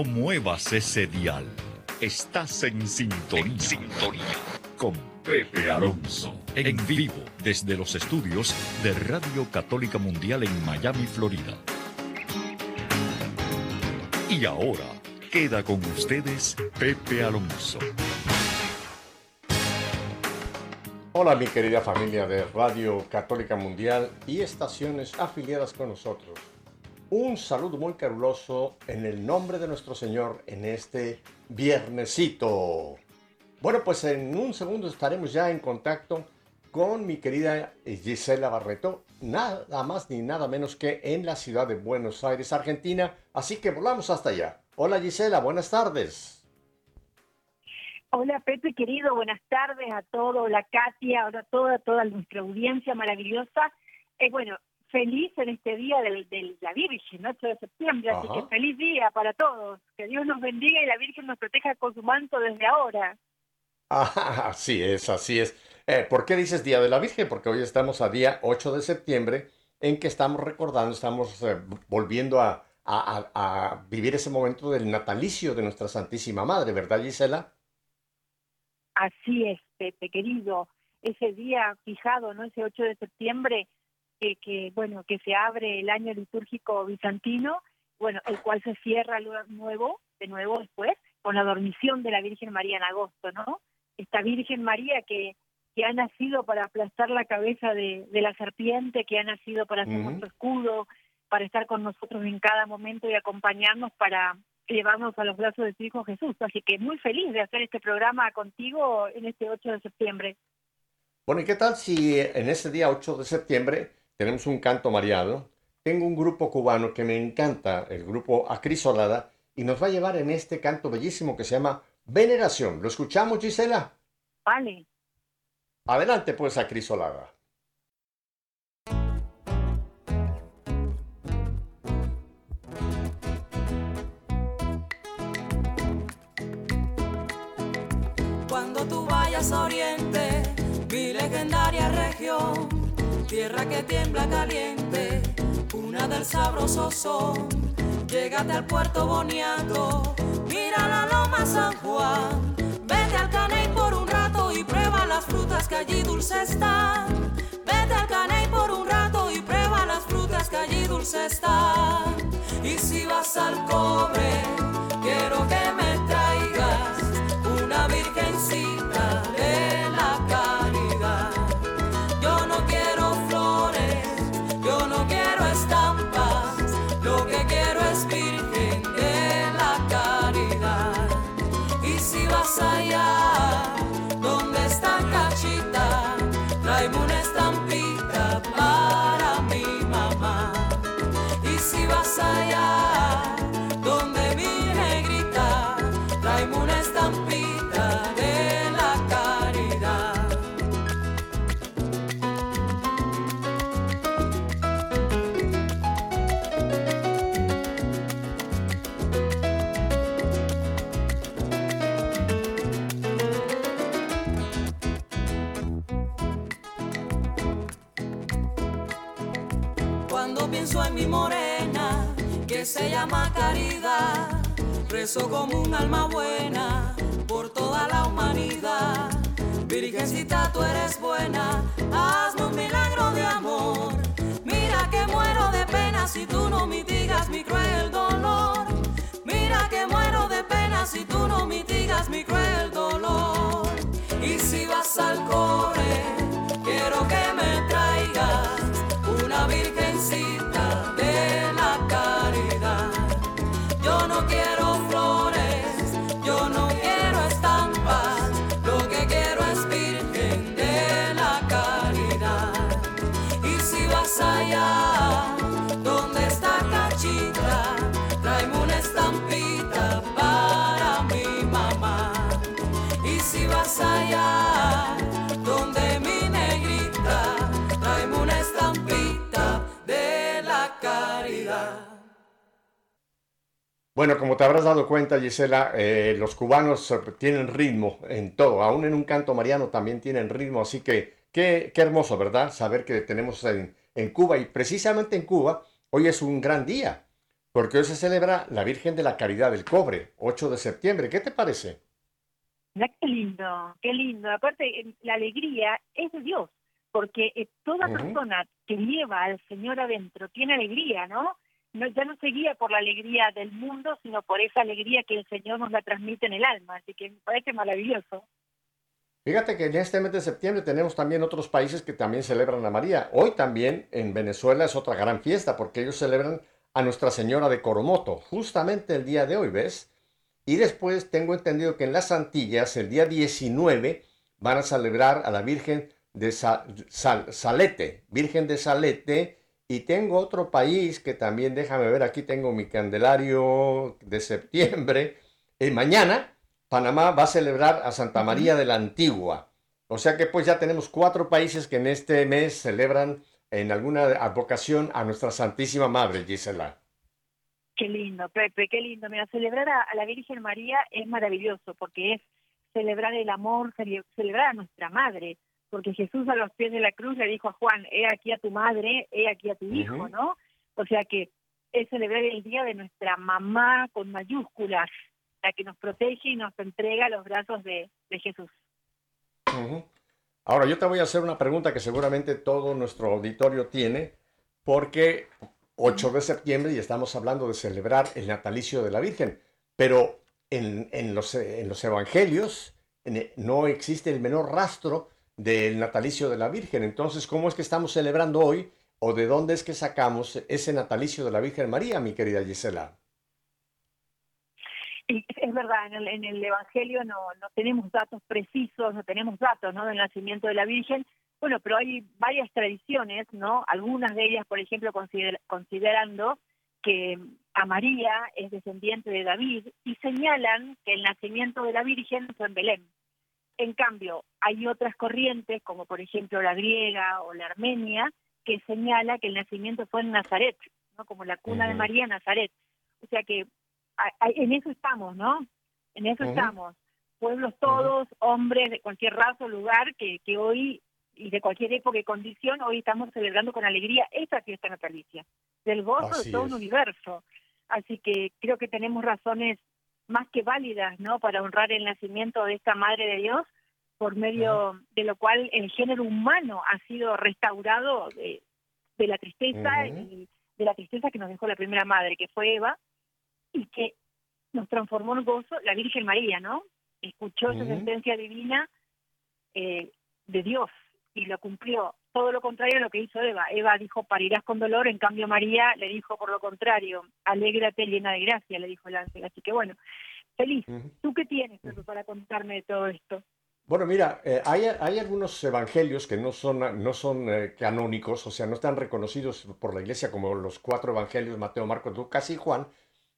no muevas ese dial. Estás en sintonía. En sintonía. Con Pepe Alonso. En vivo desde los estudios de Radio Católica Mundial en Miami, Florida. Y ahora queda con ustedes Pepe Alonso. Hola mi querida familia de Radio Católica Mundial y estaciones afiliadas con nosotros. Un saludo muy caluroso en el nombre de nuestro Señor en este viernesito. Bueno, pues en un segundo estaremos ya en contacto con mi querida Gisela Barreto, nada más ni nada menos que en la ciudad de Buenos Aires, Argentina. Así que volamos hasta allá. Hola Gisela, buenas tardes. Hola Pepe querido, buenas tardes a todos, hola Katia, hola a toda, toda nuestra audiencia maravillosa. Eh, bueno, feliz en este día de la Virgen, 8 de septiembre, así que feliz día para todos. Que Dios nos bendiga y la Virgen nos proteja con su manto desde ahora. Ah, así es, así es. Eh, ¿Por qué dices Día de la Virgen? Porque hoy estamos a día 8 de septiembre en que estamos recordando, estamos eh, volviendo a, a, a vivir ese momento del natalicio de nuestra Santísima Madre, ¿verdad Gisela? Así es, Pepe, querido, ese día fijado, ¿no? Ese 8 de septiembre, que, que, bueno, que se abre el año litúrgico bizantino, bueno, el cual se cierra nuevo, de nuevo después, con la dormición de la Virgen María en agosto, ¿no? Esta Virgen María que, que ha nacido para aplastar la cabeza de, de la serpiente, que ha nacido para ser nuestro escudo, para estar con nosotros en cada momento y acompañarnos para llevarnos a los brazos de tu Hijo Jesús. Así que muy feliz de hacer este programa contigo en este 8 de septiembre. Bueno, ¿y qué tal si en ese día 8 de septiembre tenemos un canto mariano? Tengo un grupo cubano que me encanta, el grupo Acrisolada, y nos va a llevar en este canto bellísimo que se llama Veneración. ¿Lo escuchamos, Gisela? Vale. Adelante, pues, Acrisolada. Oriente, tierra que tiembla caliente, una del sabroso son. Llégate al puerto Boniato, mira la loma San Juan, vete al Caney por un rato y prueba las frutas que allí dulces están. Vete al Caney por un rato y prueba las frutas que allí dulces están. Y si vas al cobre, quiero que me rezo como un alma buena por toda la humanidad. Virgencita, tú eres buena, hazme un milagro de amor. Mira que muero de pena si tú no mitigas mi cruel dolor. Mira que muero de pena si tú no mitigas mi cruel dolor. Y si vas al core, Bueno, como te habrás dado cuenta, Gisela, eh, los cubanos tienen ritmo en todo, aún en un canto mariano también tienen ritmo, así que qué, qué hermoso, ¿verdad? Saber que tenemos en, en Cuba y precisamente en Cuba hoy es un gran día, porque hoy se celebra la Virgen de la Caridad del Cobre, 8 de septiembre. ¿Qué te parece? Qué lindo, qué lindo. Aparte, eh, la alegría es de Dios, porque eh, toda persona que lleva al Señor adentro tiene alegría, ¿no? No, ya no se guía por la alegría del mundo, sino por esa alegría que el Señor nos la transmite en el alma. Así que me parece maravilloso. Fíjate que en este mes de septiembre tenemos también otros países que también celebran a María. Hoy también en Venezuela es otra gran fiesta porque ellos celebran a Nuestra Señora de Coromoto, justamente el día de hoy, ¿ves? Y después tengo entendido que en las Antillas, el día 19, van a celebrar a la Virgen de Sa- Sal- Salete, Virgen de Salete. Y tengo otro país que también, déjame ver, aquí tengo mi candelario de septiembre. Y mañana Panamá va a celebrar a Santa María de la Antigua. O sea que pues ya tenemos cuatro países que en este mes celebran en alguna advocación a nuestra Santísima Madre, Gisela. Qué lindo, Pepe, qué lindo. Mira, celebrar a, a la Virgen María es maravilloso porque es celebrar el amor, cele- celebrar a nuestra madre. Porque Jesús a los pies de la cruz le dijo a Juan, he aquí a tu madre, he aquí a tu hijo. ¿no? O sea que es celebrar el día de nuestra mamá con mayúsculas, la que nos protege y nos entrega a los brazos de, de Jesús. Ahora yo te voy a hacer una pregunta que seguramente todo nuestro auditorio tiene, porque 8 de septiembre y estamos hablando de celebrar el natalicio de la Virgen, pero en, en los, en los evangelios en- no existe el menor rastro del natalicio de la Virgen. Entonces, ¿cómo es que estamos celebrando hoy o de dónde es que sacamos ese natalicio de la Virgen María, mi querida Gisela? Es verdad, en el, Evangelio no, tenemos datos precisos, no tenemos datos del nacimiento de la Virgen. Bueno, pero hay varias tradiciones, ¿no? Algunas de ellas, por ejemplo, consider- considerando que a María es descendiente de David y señalan que el nacimiento de la Virgen fue en Belén. En cambio, hay otras corrientes, como por ejemplo la griega o la armenia, que señala que el nacimiento fue en Nazaret, ¿no? Como la cuna de. María, Nazaret. O sea que a- a- en eso estamos, ¿no? En eso estamos. Pueblos todos, hombres de cualquier raza o lugar que, que hoy y de cualquier época y condición, hoy estamos celebrando con alegría esta fiesta natalicia, del gozo Así de todo es. un universo. Así que creo que tenemos razones más que válidas, ¿no? Para honrar el nacimiento de esta Madre de Dios, por medio de lo cual el género humano ha sido restaurado de, de la tristeza y de la tristeza que nos dejó la primera madre, que fue Eva, y que nos transformó en gozo la Virgen María, ¿no? Escuchó esa Ujú. sentencia divina eh, de Dios y lo cumplió. Todo lo contrario a lo que hizo Eva. Eva dijo, parirás con dolor, en cambio María le dijo por lo contrario, alégrate llena de gracia, le dijo el ángel. Así que bueno, feliz. Ujú. ¿Tú qué tienes Pepe, para contarme de todo esto? Bueno, mira, eh, hay, hay algunos evangelios que no son, no son eh, canónicos, o sea, no están reconocidos por la iglesia como los cuatro evangelios, Mateo, Marcos, Lucas y Juan,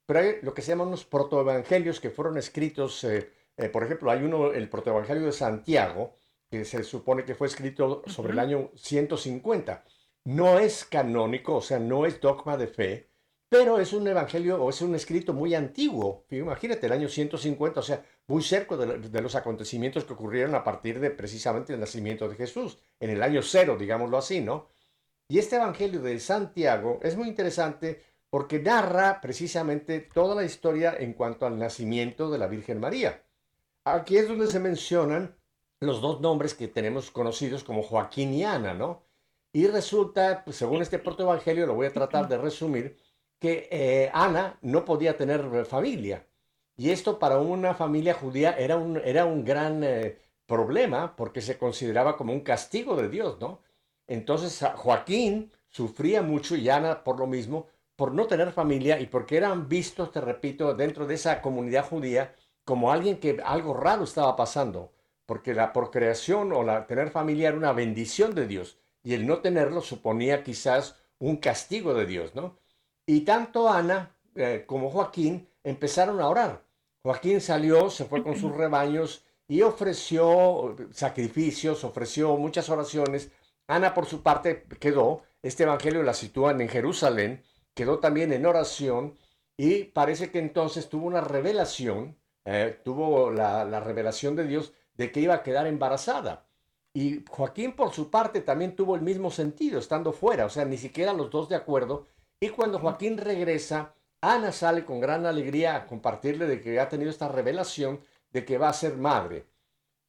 pero hay lo que se llaman unos protoevangelios que fueron escritos, eh, eh, por ejemplo, hay uno, el protoevangelio de Santiago, que se supone que fue escrito sobre el año 150. No es canónico, o sea, no es dogma de fe, pero es un evangelio o es un escrito muy antiguo. Imagínate, el año 150, o sea, muy cerca de, de los acontecimientos que ocurrieron a partir de precisamente el nacimiento de Jesús, en el año cero, digámoslo así, ¿no? Y este evangelio de Santiago es muy interesante porque narra precisamente toda la historia en cuanto al nacimiento de la Virgen María. Aquí es donde se mencionan los dos nombres que tenemos conocidos como Joaquín y Ana, ¿no? Y resulta, pues, según este protoevangelio, lo voy a tratar de resumir, que eh, Ana no podía tener eh, familia. Y esto para una familia judía era un, era un gran eh, problema porque se consideraba como un castigo de Dios, ¿no? Entonces Joaquín sufría mucho y Ana por lo mismo, por no tener familia y porque eran vistos, te repito, dentro de esa comunidad judía como alguien que algo raro estaba pasando, porque la procreación o la tener familia era una bendición de Dios y el no tenerlo suponía quizás un castigo de Dios, ¿no? Y tanto Ana eh, como Joaquín empezaron a orar. Joaquín salió, se fue con sus rebaños y ofreció sacrificios, ofreció muchas oraciones. Ana, por su parte, quedó, este evangelio la sitúan en Jerusalén, quedó también en oración y parece que entonces tuvo una revelación, eh, tuvo la, la revelación de Dios de que iba a quedar embarazada. Y Joaquín por su parte también tuvo el mismo sentido, estando fuera, o sea, ni siquiera los dos de acuerdo. Y cuando Joaquín regresa, Ana sale con gran alegría a compartirle de que ha tenido esta revelación de que va a ser madre.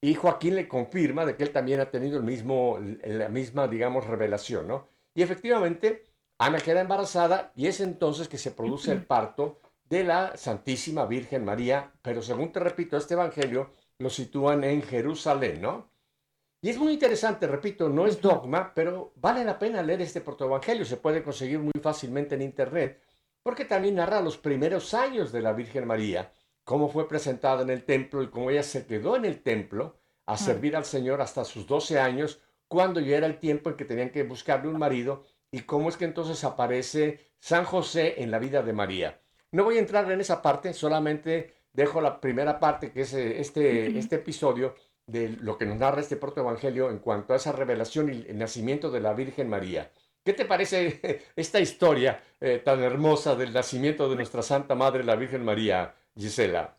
Y Joaquín le confirma de que él también ha tenido el mismo, la misma, digamos, revelación, ¿no? Y efectivamente, Ana queda embarazada y es entonces que se produce el parto de la Santísima Virgen María, pero según te repito, este Evangelio lo sitúan en Jerusalén, ¿no? Y es muy interesante, repito, no es dogma, pero vale la pena leer este protoevangelio, se puede conseguir muy fácilmente en internet, porque también narra los primeros años de la Virgen María, cómo fue presentada en el templo y cómo ella se quedó en el templo a servir al Señor hasta sus 12 años, cuando ya era el tiempo en que tenían que buscarle un marido, y cómo es que entonces aparece San José en la vida de María. No voy a entrar en esa parte, solamente dejo la primera parte, que es eh, este, este episodio, de lo que nos narra este protoevangelio en cuanto a esa revelación y el nacimiento de la Virgen María. ¿Qué te parece esta historia eh, tan hermosa del nacimiento de nuestra Santa Madre, la Virgen María, Gisela?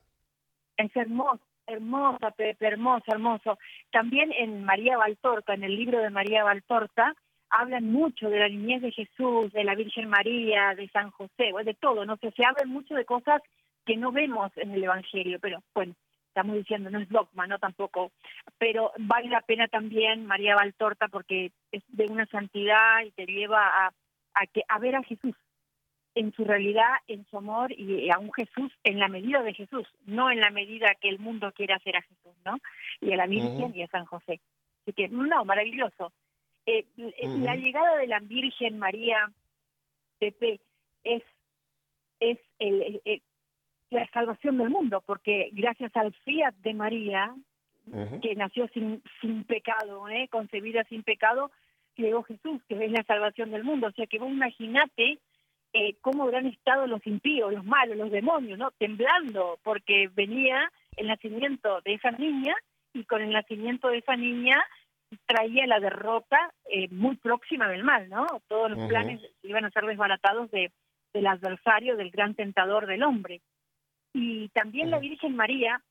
Es hermosa, hermosa, Pepe, hermosa, hermoso. También en María Valtorta, en el libro de María Valtorta, hablan mucho de la niñez de Jesús, de la Virgen María, de San José, de todo, ¿no? sé, se habla mucho de cosas que no vemos en el Evangelio, pero bueno, estamos diciendo, no es dogma, no tampoco, pero vale la pena también María Valtorta porque es de una santidad y te lleva a, a, que, a ver a Jesús en su realidad, en su amor y a un Jesús en la medida de Jesús, no en la medida que el mundo quiere hacer a Jesús, ¿no? Y a la Virgen y a San José. Así que, no, maravilloso. Eh, la llegada de la Virgen María, Pepe, es, es el, la salvación del mundo, porque gracias al fiat de María, que nació sin, sin pecado, ¿eh? concebida sin pecado, llegó Jesús, que es la salvación del mundo. O sea que vos imaginate eh, cómo habrán estado los impíos, los malos, los demonios, ¿no? Temblando, porque venía el nacimiento de esa niña y con el nacimiento de esa niña traía la derrota eh, muy próxima del mal, ¿no? Todos los planes iban a ser desbaratados de, del adversario, del gran tentador del hombre. Y también la Virgen María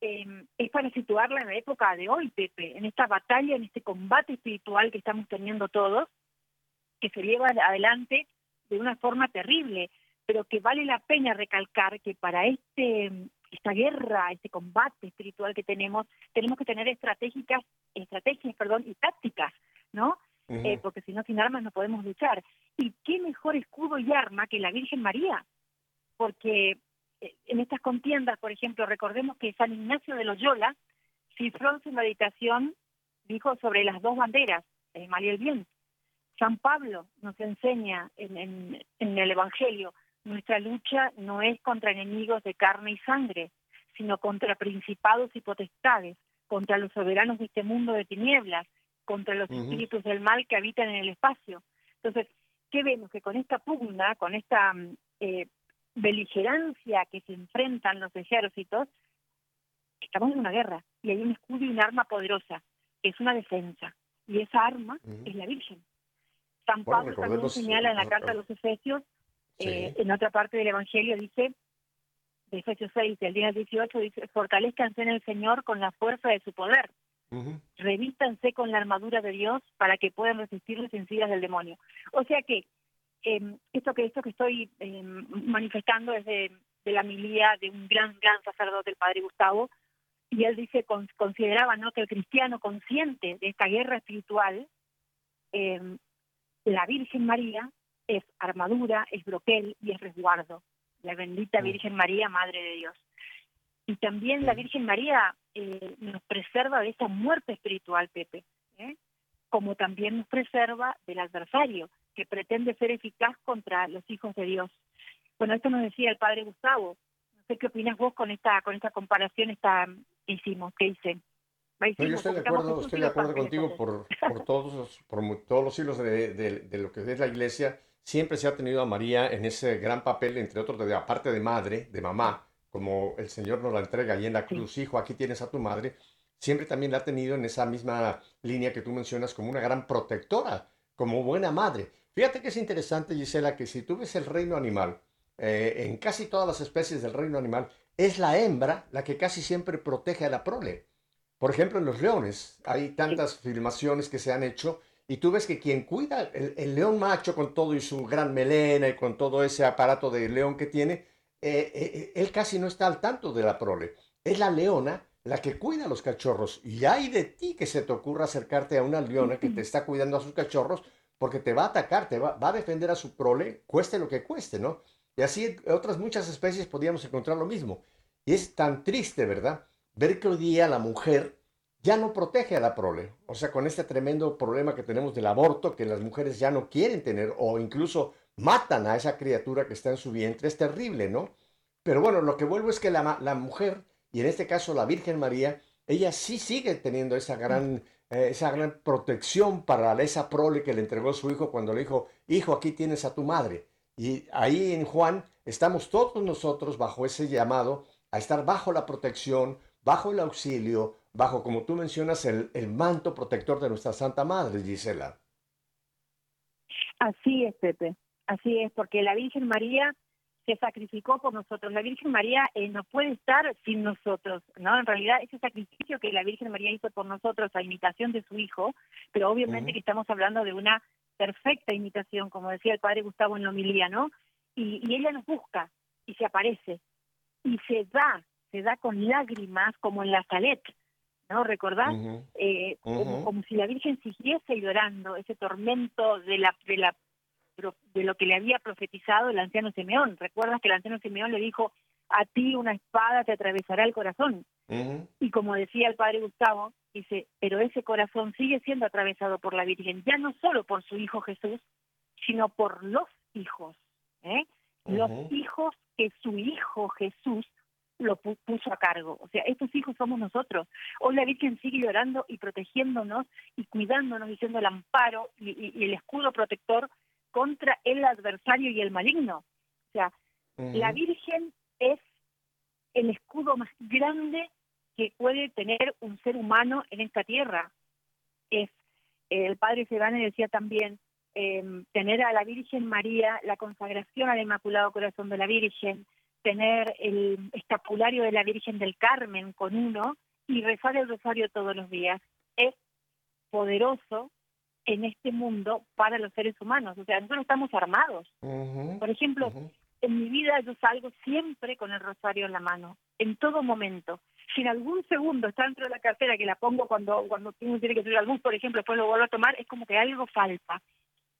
em, es para situarla en la época de hoy, Pepe, en esta batalla, en este combate espiritual que estamos teniendo todos, que se lleva adelante de una forma terrible, pero que vale la pena recalcar que para este esta guerra, este combate espiritual que tenemos, tenemos que tener estratégicas, estrategias, perdón, y tácticas, ¿no? Eh, porque si no, sin armas no podemos luchar. ¿Y qué mejor escudo y arma que la Virgen María? Porque en estas contiendas, por ejemplo, recordemos que San Ignacio de Loyola cifró en su meditación, dijo sobre las dos banderas, el mal y el bien. San Pablo nos enseña en, en el Evangelio, nuestra lucha no es contra enemigos de carne y sangre, sino contra principados y potestades, contra los soberanos de este mundo de tinieblas, contra los espíritus del mal que habitan en el espacio. Entonces, ¿qué vemos? Que con esta pugna, con esta mm, eh, beligerancia que se enfrentan los ejércitos, estamos en una guerra y hay un escudo y un arma poderosa, que es una defensa. Y esa arma es la Virgen. San Pablo también señala en la carta a los Efesios, eh, en otra parte del Evangelio dice, de Efesios 6, del día 18, dice, fortalezcanse en el Señor con la fuerza de su poder. Revístanse con la armadura de Dios para que puedan resistir las sencillas del demonio. O sea que eh, esto que esto que estoy eh, manifestando es de, la milía de un gran gran sacerdote el padre Gustavo y él dice consideraba no que el cristiano consciente de esta guerra espiritual em, la Virgen María es armadura es broquel y es resguardo. La bendita. Virgen María Madre de Dios. Y también la Virgen María eh, nos preserva de esa muerte espiritual Pepe ¿eh? como también nos preserva del adversario que pretende ser eficaz contra los hijos de Dios. Bueno, esto nos decía el padre Gustavo. No sé qué opinas vos con esta con esta comparación esta que hicimos, que hice. yo estoy de acuerdo, estoy de acuerdo contigo por, por, todos los, por todos los siglos de, de, lo que es la iglesia. Siempre se ha tenido a María en ese gran papel, entre otros, de aparte de madre, de mamá, como el Señor nos la entrega ahí en la cruz, hijo, aquí tienes a tu madre. Siempre también la ha tenido en esa misma línea que tú mencionas como una gran protectora, como buena madre. Fíjate que es interesante, Gisela, que si tú ves el reino animal, eh, en casi todas las especies del reino animal, es la hembra la que casi siempre protege a la prole. Por ejemplo, en los leones hay tantas filmaciones que se han hecho y tú ves que quien cuida el, león macho con todo y su gran melena y con todo ese aparato de león que tiene, eh, eh, él casi no está al tanto de la prole. Es la leona la que cuida a los cachorros. Y hay de ti que se te ocurra acercarte a una leona que te está cuidando a sus cachorros porque te va a atacar, te va, a defender a su prole, cueste lo que cueste, ¿no? Y así otras muchas especies podríamos encontrar lo mismo. Y es tan triste, ¿verdad? Ver que hoy día la mujer ya no protege a la prole. O sea, con este tremendo problema que tenemos del aborto, que las mujeres ya no quieren tener o incluso matan a esa criatura que está en su vientre, es terrible, ¿no? Pero bueno, lo que vuelvo es que la mujer, y en este caso la Virgen María, ella sí sigue teniendo esa gran, eh, esa gran protección para esa prole que le entregó su hijo cuando le dijo, hijo, aquí tienes a tu madre. Y ahí en Juan estamos todos nosotros bajo ese llamado a estar bajo la protección, bajo el auxilio, bajo, como tú mencionas, el, manto protector de nuestra Santa Madre, Gisela. Así es, Pepe. Así es, porque la Virgen María se sacrificó por nosotros. La Virgen María eh, no puede estar sin nosotros, ¿no? En realidad, ese sacrificio que la Virgen María hizo por nosotros a imitación de su Hijo, pero obviamente que estamos hablando de una perfecta imitación, como decía el padre Gustavo en la homilía, ¿no? Y, ella nos busca y se aparece y se da, se da con lágrimas como en la salet, ¿no? ¿Recordás? Eh, como, si la Virgen siguiese llorando ese tormento de la, de la de lo que le había profetizado el anciano Simeón. ¿Recuerdas que el anciano Simeón le dijo, a ti una espada te atravesará el corazón? Y como decía el padre Gustavo, dice, pero ese corazón sigue siendo atravesado por la Virgen, ya no solo por su Hijo Jesús, sino por los hijos, ¿eh? los hijos que su Hijo Jesús lo puso a cargo. O sea, estos hijos somos nosotros. Hoy la Virgen sigue llorando y protegiéndonos y cuidándonos, diciendo el amparo y, el escudo protector contra el adversario y el maligno. O sea, la Virgen es el escudo más grande que puede tener un ser humano en esta tierra. Es el padre Sebane decía también em, tener a la Virgen María, la consagración al Inmaculado Corazón de la Virgen, tener el escapulario de la Virgen del Carmen con uno y rezar el rosario todos los días. Es poderoso en este mundo para los seres humanos. O sea, nosotros estamos armados. Por ejemplo, en mi vida yo salgo siempre con el rosario en la mano, en todo momento si en algún segundo está dentro de la cartera que la pongo cuando cuando uno tiene que subir al bus, por ejemplo, después lo vuelvo a tomar, es como que algo falta.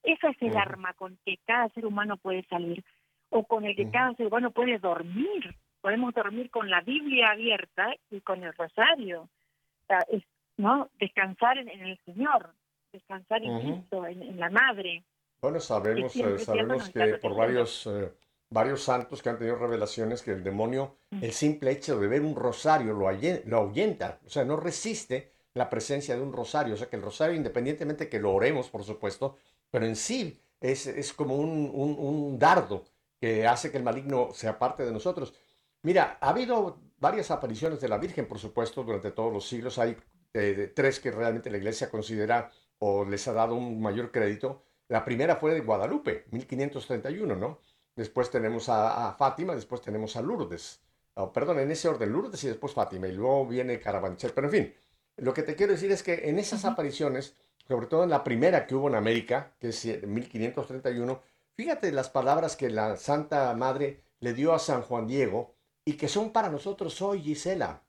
Esa es el arma con que cada ser humano puede salir o con el que cada ser humano puede dormir. Podemos dormir con la Biblia abierta y con el rosario. O sea, es, ¿no? Descansar en, el Señor, descansar en Cristo, en, la Madre. Bueno, sabemos, eh, sabemos que por varios eh, varios santos que han tenido revelaciones que el demonio, el simple hecho de ver un rosario lo, lo ahuyenta, o sea, no resiste la presencia de un rosario, o sea que el rosario, independientemente que lo oremos, por supuesto, pero en sí es, es como un, un, dardo que hace que el maligno sea parte de nosotros. Mira, ha habido varias apariciones de la Virgen, por supuesto, durante todos los siglos. Hay eh, tres que realmente la Iglesia considera o les ha dado un mayor crédito. La primera fue de Guadalupe, 1531, ¿no? después tenemos a, Fátima, después tenemos a Lourdes. Oh, perdón, en ese orden, Lourdes y después Fátima, y luego viene Carabanchel. Pero en fin, lo que te quiero decir es que en esas apariciones, sobre todo en la primera que hubo en América, que es 1531, fíjate las palabras que la Santa Madre le dio a San Juan Diego y que son para nosotros hoy, Gisela.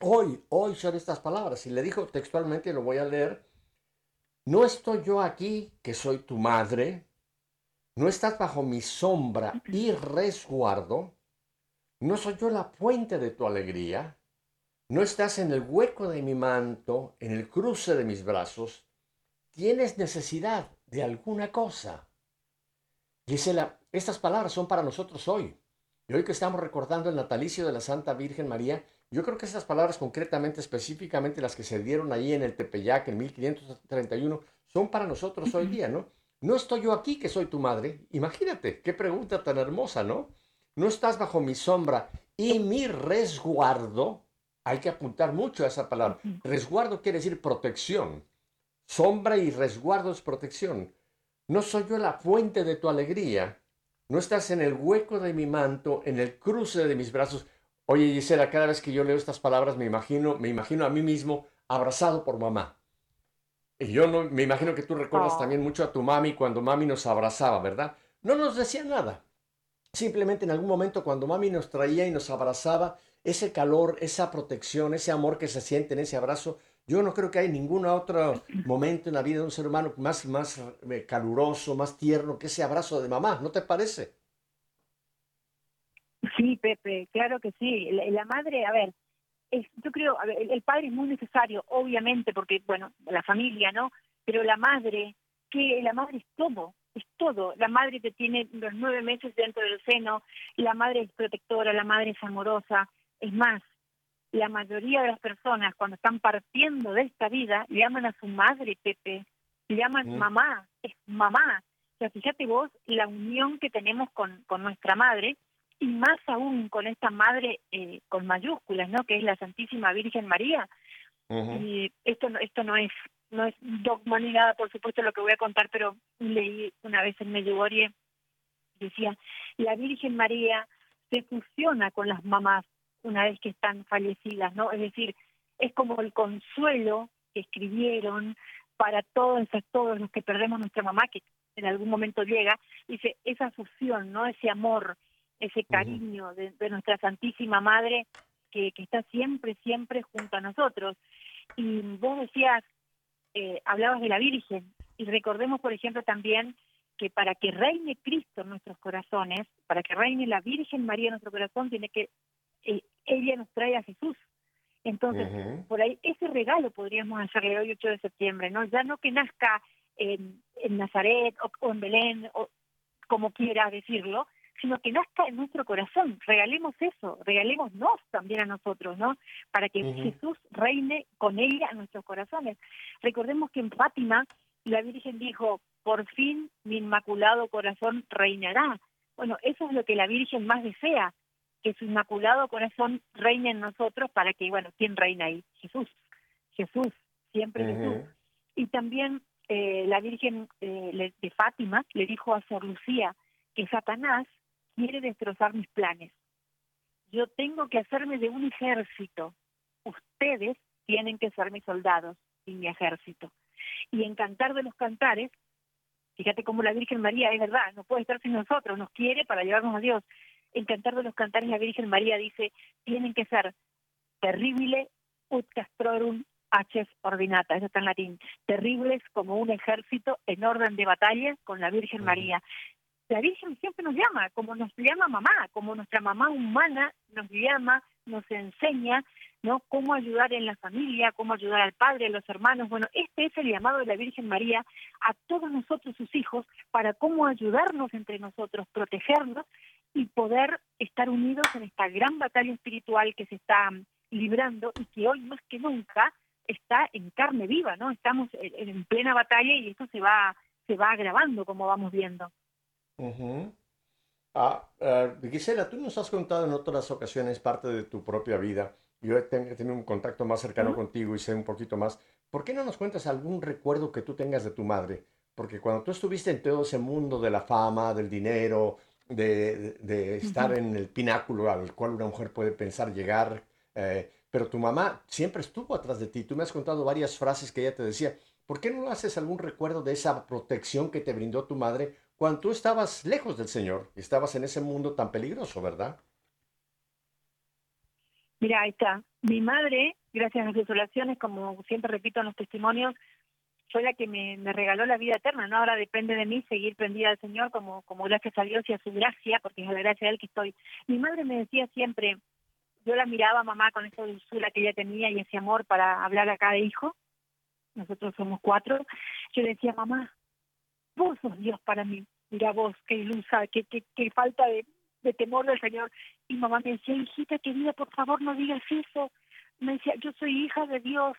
Hoy, hoy son estas palabras. Y le dijo textualmente, lo voy a leer, no estoy yo aquí, que soy tu madre, no estás bajo mi sombra y resguardo, no soy yo la fuente de tu alegría, no estás en el hueco de mi manto, en el cruce de mis brazos, tienes necesidad de alguna cosa. Gisela, estas palabras son para nosotros hoy. Y hoy que estamos recordando el natalicio de la Santa Virgen María, yo creo que estas palabras concretamente, específicamente las que se dieron ahí en el Tepeyac en 1531, son para nosotros hoy día, ¿no? No estoy yo aquí que soy tu madre. Imagínate, qué pregunta tan hermosa, ¿no? No estás bajo mi sombra y mi resguardo. Hay que apuntar mucho a esa palabra. Resguardo quiere decir protección. Sombra y resguardo es protección. No soy yo la fuente de tu alegría. no estás en el hueco de mi manto, en el cruce de mis brazos. Oye, Gisela, cada vez que yo leo estas palabras me imagino, me imagino a mí mismo abrazado por mamá. Y yo no, me imagino que tú recuerdas Oh. también mucho a tu mami cuando mami nos abrazaba, ¿verdad? No nos decía nada. Simplemente en algún momento cuando mami nos traía y nos abrazaba, ese calor, esa protección, ese amor que se siente en ese abrazo, yo no creo que hay ningún otro momento en la vida de un ser humano más, más eh, caluroso, más tierno que ese abrazo de mamá, ¿no te parece? Sí, Pepe, claro que sí. La, la madre, a ver, es, yo creo, a ver, el, el padre es muy necesario, obviamente, porque, bueno, la familia, ¿no? Pero la madre, que la madre es todo, es todo. La madre te tiene los nueve meses dentro del seno, la madre es protectora, la madre es amorosa. Es más, la mayoría de las personas cuando están partiendo de esta vida le llaman a su madre, Pepe, le llaman Mm. mamá, es mamá. O sea, fíjate vos la unión que tenemos con, con nuestra madre y más aún con esta madre eh, con mayúsculas, ¿no? Que es la Santísima Virgen María. Y esto no, esto no es no es dogma ni nada, por supuesto, lo que voy a contar, pero leí una vez en Medjugorje, decía, la Virgen María se fusiona con las mamás una vez que están fallecidas, ¿no? Es decir, es como el consuelo que escribieron para todos, todos los que perdemos nuestra mamá, que en algún momento llega, dice, esa fusión, ¿no? Ese amor, ese cariño de, de nuestra Santísima Madre que, que está siempre, siempre junto a nosotros. Y vos decías, eh, hablabas de la Virgen, y recordemos, por ejemplo, también que para que reine Cristo en nuestros corazones, para que reine la Virgen María en nuestro corazón, tiene que, eh, ella nos trae a Jesús. Entonces, por ahí ese regalo podríamos hacerle hoy 8 de septiembre, ¿no? Ya no que nazca en, en Nazaret o, o en Belén, o como quiera decirlo, sino que nazca en nuestro corazón. Regalemos eso, regalémonos también a nosotros, ¿no? Para que Ujú. Jesús reine con ella en nuestros corazones. Recordemos que en Fátima la Virgen dijo, por fin mi inmaculado corazón reinará. Bueno, eso es lo que la Virgen más desea, que su inmaculado corazón reine en nosotros para que, bueno, ¿quién reina ahí? Jesús, Jesús, siempre Jesús. Ujú. Y también eh, la Virgen eh, de Fátima le dijo a Sor Lucía que Satanás quiere destrozar mis planes. Yo tengo que hacerme de un ejército. Ustedes tienen que ser mis soldados y mi ejército. Y en Cantar de los Cantares, fíjate cómo la Virgen María es verdad, no puede estar sin nosotros, nos quiere para llevarnos a Dios. En Cantar de los Cantares la Virgen María dice, tienen que ser terrible ut castrorum haces ordinata, eso está en latín, terribles como un ejército en orden de batalla con la Virgen. María. La Virgen siempre nos llama, como nos llama mamá, como nuestra mamá humana nos llama, nos enseña, ¿no? Cómo ayudar en la familia, cómo ayudar al padre, a los hermanos. Bueno, este es el llamado de la Virgen María a todos nosotros, sus hijos, para cómo ayudarnos entre nosotros, protegernos y poder estar unidos en esta gran batalla espiritual que se está mm, librando y que hoy más que nunca está en carne viva, ¿no? Estamos en, en plena batalla y esto se va se va agravando como vamos viendo. Ujú. Ah, ah, Gisela, tú nos has contado en otras ocasiones parte de tu propia vida. Yo he ten- he tenido un contacto más cercano contigo y sé un poquito más. ¿Por qué no nos cuentas algún recuerdo que tú tengas de tu madre? Porque cuando tú estuviste en todo ese mundo de la fama, del dinero, de, de- de estar en el pináculo al cual una mujer puede pensar llegar, eh, pero tu mamá siempre estuvo atrás de ti. Tú me has contado varias frases que ella te decía. ¿Por qué no haces algún recuerdo de esa protección que te brindó tu madre cuando tú estabas lejos del Señor estabas en ese mundo tan peligroso, verdad? Mira, ahí está. Mi madre, gracias a sus oraciones, como siempre repito en los testimonios, fue la que me, me regaló la vida eterna, ¿no? Ahora depende de mí seguir prendida al Señor como, como gracias a Dios y a su gracia, porque es la gracia de Él que estoy. Mi madre me decía siempre, yo la miraba mamá con esa dulzura que ella tenía y ese amor para hablar a cada hijo, nosotros somos cuatro, yo decía, mamá, vos sos Dios para mí, mira vos, qué ilusa, qué, qué, qué falta de, de temor del Señor. Y mamá me decía, hijita querida, por favor no digas eso. Me decía, yo soy hija de Dios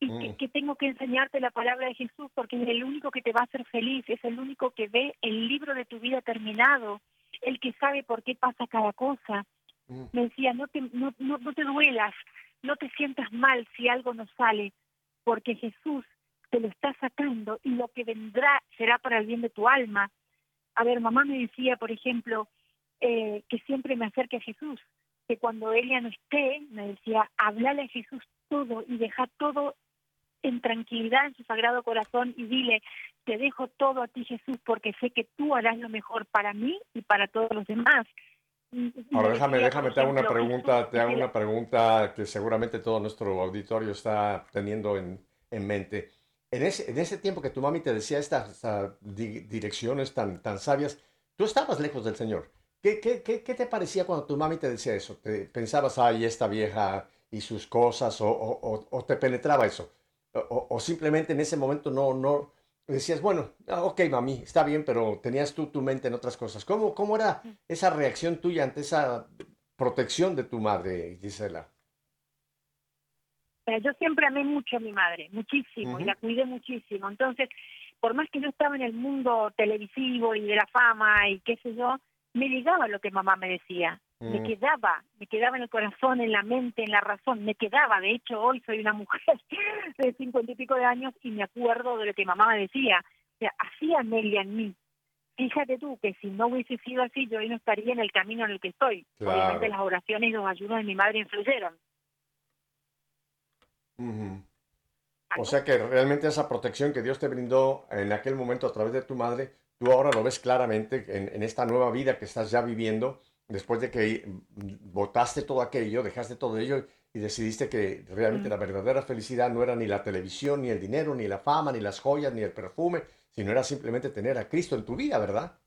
y que, Mm. que tengo que enseñarte la palabra de Jesús porque es el único que te va a hacer feliz, es el único que ve el libro de tu vida terminado, el que sabe por qué pasa cada cosa. Mm. Me decía, no te, no, no, no te duelas, no te sientas mal si algo no sale, porque Jesús te lo está sacando y lo que vendrá será para el bien de tu alma. A ver, mamá me decía, por ejemplo, eh, que siempre me acerque a Jesús, que cuando ella no esté, me decía, háblale a Jesús todo y deja todo en tranquilidad en su sagrado corazón y dile, te dejo todo a ti Jesús porque sé que tú harás lo mejor para mí y para todos los demás. Ahora déjame, déjame, te hago una pregunta, te hago una pregunta que seguramente todo nuestro auditorio está teniendo en, en mente. En ese, en ese tiempo que tu mami te decía estas direcciones tan, tan sabias, tú estabas lejos del Señor. ¿Qué, qué, qué, qué te parecía cuando tu mami te decía eso? ¿Te pensabas, ay, esta vieja y sus cosas, o, o, o te penetraba eso? O, simplemente en ese momento no, no decías, bueno, ah, ok, mami, está bien, pero tenías tú tu mente en otras cosas. ¿Cómo, cómo era esa reacción tuya ante esa protección de tu madre, Gisela? Yo siempre amé mucho a mi madre, muchísimo, y la cuidé muchísimo. Entonces, por más que yo estaba en el mundo televisivo y de la fama y qué sé yo, me llegaba lo que mamá me decía. Me quedaba, me quedaba en el corazón, en la mente, en la razón, me quedaba. De hecho, hoy soy una mujer de cincuenta y pico de años y me acuerdo de lo que mamá me decía. O sea, hacía Amelia en mí. Fíjate tú que si no hubiese sido así, yo hoy no estaría en el camino en el que estoy. Obviamente las oraciones y los ayudos de mi madre influyeron. O sea que realmente esa protección que Dios te brindó en aquel momento a través de tu madre, tú ahora lo ves claramente en, en esta nueva vida que estás ya viviendo después de que votaste todo aquello, dejaste todo ello y decidiste que realmente la verdadera felicidad no era ni la televisión, ni el dinero, ni la fama, ni las joyas, ni el perfume, sino era simplemente tener a Cristo en tu vida, ¿verdad?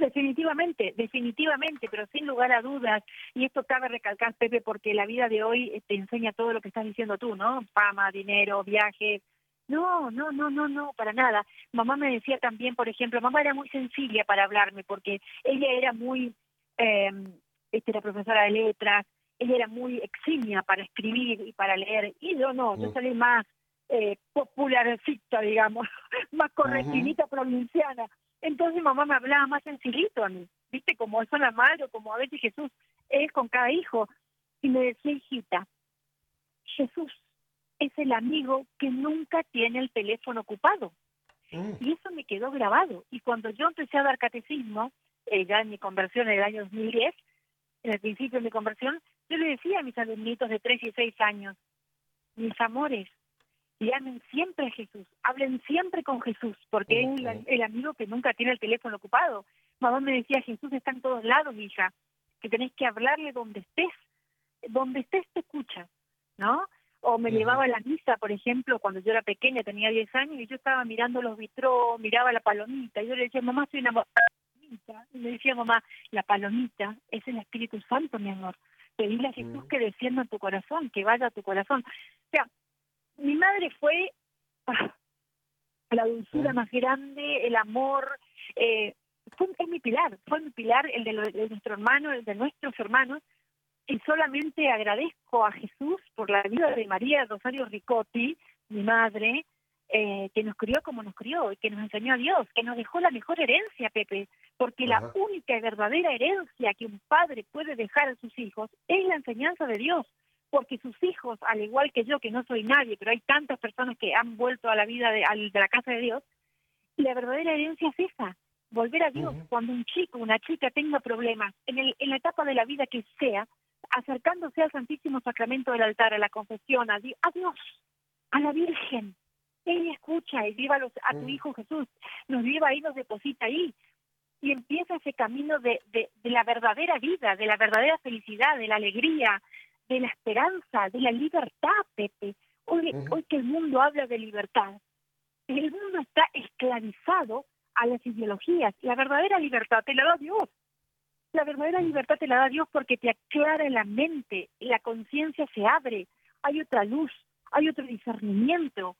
Definitivamente, definitivamente, pero sin lugar a dudas, y esto cabe recalcar, Pepe, porque la vida de hoy te enseña todo lo que estás diciendo tú, ¿no? Fama, dinero, viajes, no, no, no, no, no, para nada. Mamá me decía también, por ejemplo, mamá era muy sencilla para hablarme porque ella era muy, eh, era profesora de letras, ella era muy eximia para escribir y para leer, y yo no, yo salí más eh, popularcita, digamos, más correctinita provinciana. Entonces mamá me hablaba más sencillito a mí, viste, como es la madre, o como a veces Jesús es con cada hijo, y me decía, hijita, Jesús es el amigo que nunca tiene el teléfono ocupado. Mm. Y eso me quedó grabado. Y cuando yo empecé a dar catecismo, eh, ya en mi conversión en el año 2010, en el principio de mi conversión, yo le decía a mis alumnitos de 3 y 6 años, mis amores, llamen siempre a Jesús, hablen siempre con Jesús, porque es el, el, amigo que nunca tiene el teléfono ocupado. Mamá me decía, Jesús está en todos lados, hija, que tenés que hablarle donde estés, donde estés te escucha, ¿no? O me llevaba a la misa, por ejemplo, cuando yo era pequeña, tenía 10 años, y yo estaba mirando los vitrós, miraba la palomita, y yo le decía, mamá, soy una palomita. Y me decía, mamá, la palomita es el Espíritu Santo, mi amor. Pedile a Jesús que descienda en tu corazón, que vaya a tu corazón. O sea, mi madre fue ah, la dulzura más grande, el amor, eh, fue, es mi pilar, fue mi pilar, el de, de nuestro hermano, el de nuestros hermanos, y solamente agradezco a Jesús por la vida de María Rosario Ricotti, mi madre, eh, que nos crió como nos crió y que nos enseñó a Dios, que nos dejó la mejor herencia, Pepe, porque la única y verdadera herencia que un padre puede dejar a sus hijos es la enseñanza de Dios, porque sus hijos, al igual que yo, que no soy nadie, pero hay tantas personas que han vuelto a la vida de, la casa de Dios, la verdadera herencia es esa, volver a Dios. Cuando un chico, una chica tenga problemas, en, el, en la etapa de la vida que sea, acercándose al Santísimo Sacramento del altar, a la confesión, a, Dios, a la Virgen. Ella escucha y lleva a, tu mm. Hijo Jesús, nos lleva ahí, nos deposita ahí. Y empieza ese camino de, de, la verdadera vida, de la verdadera felicidad, de la alegría, de la esperanza, de la libertad, Pepe. Hoy, hoy que el mundo habla de libertad, el mundo está esclavizado a las ideologías. La verdadera libertad te la da Dios. La verdadera libertad te la da Dios porque te aclara la mente, la conciencia se abre, hay otra luz, hay otro discernimiento,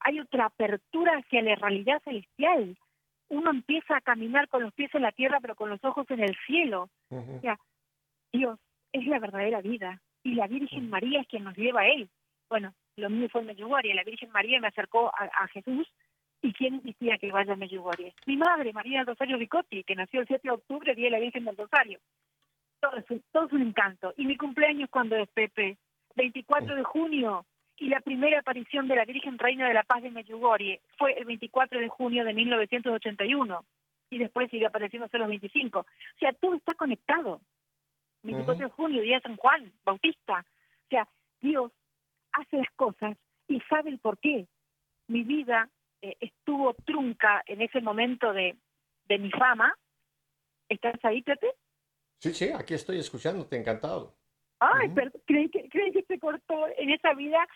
hay otra apertura hacia la realidad celestial. Uno empieza a caminar con los pies en la tierra, pero con los ojos en el cielo. o sea, Dios es la verdadera vida y la Virgen María es quien nos lleva a Él. Bueno, lo mismo fue en Medjugorje, la Virgen María me acercó a Jesús ¿Y quién insistía que vaya a Medjugorje? Mi madre, María Rosario Ricotti, que nació el 7 de octubre, Día de la Virgen del Rosario. Todo es, un encanto. Y mi cumpleaños cuando es, Pepe, 24 de junio. y la primera aparición de la Virgen Reina de la Paz de Medjugorje fue el 24 de junio de 1981 y después sigue apareciendo hasta los 25. O sea, todo está conectado. 24 de junio, día de San Juan, Bautista. O sea, Dios hace las cosas y sabe el por qué. Mi vida eh, estuvo trunca en ese momento de, de mi fama. ¿Estás ahí, Pepe? Sí, sí, aquí estoy escuchándote, encantado. Ay, pero creí que, creí que se cortó. En esa vida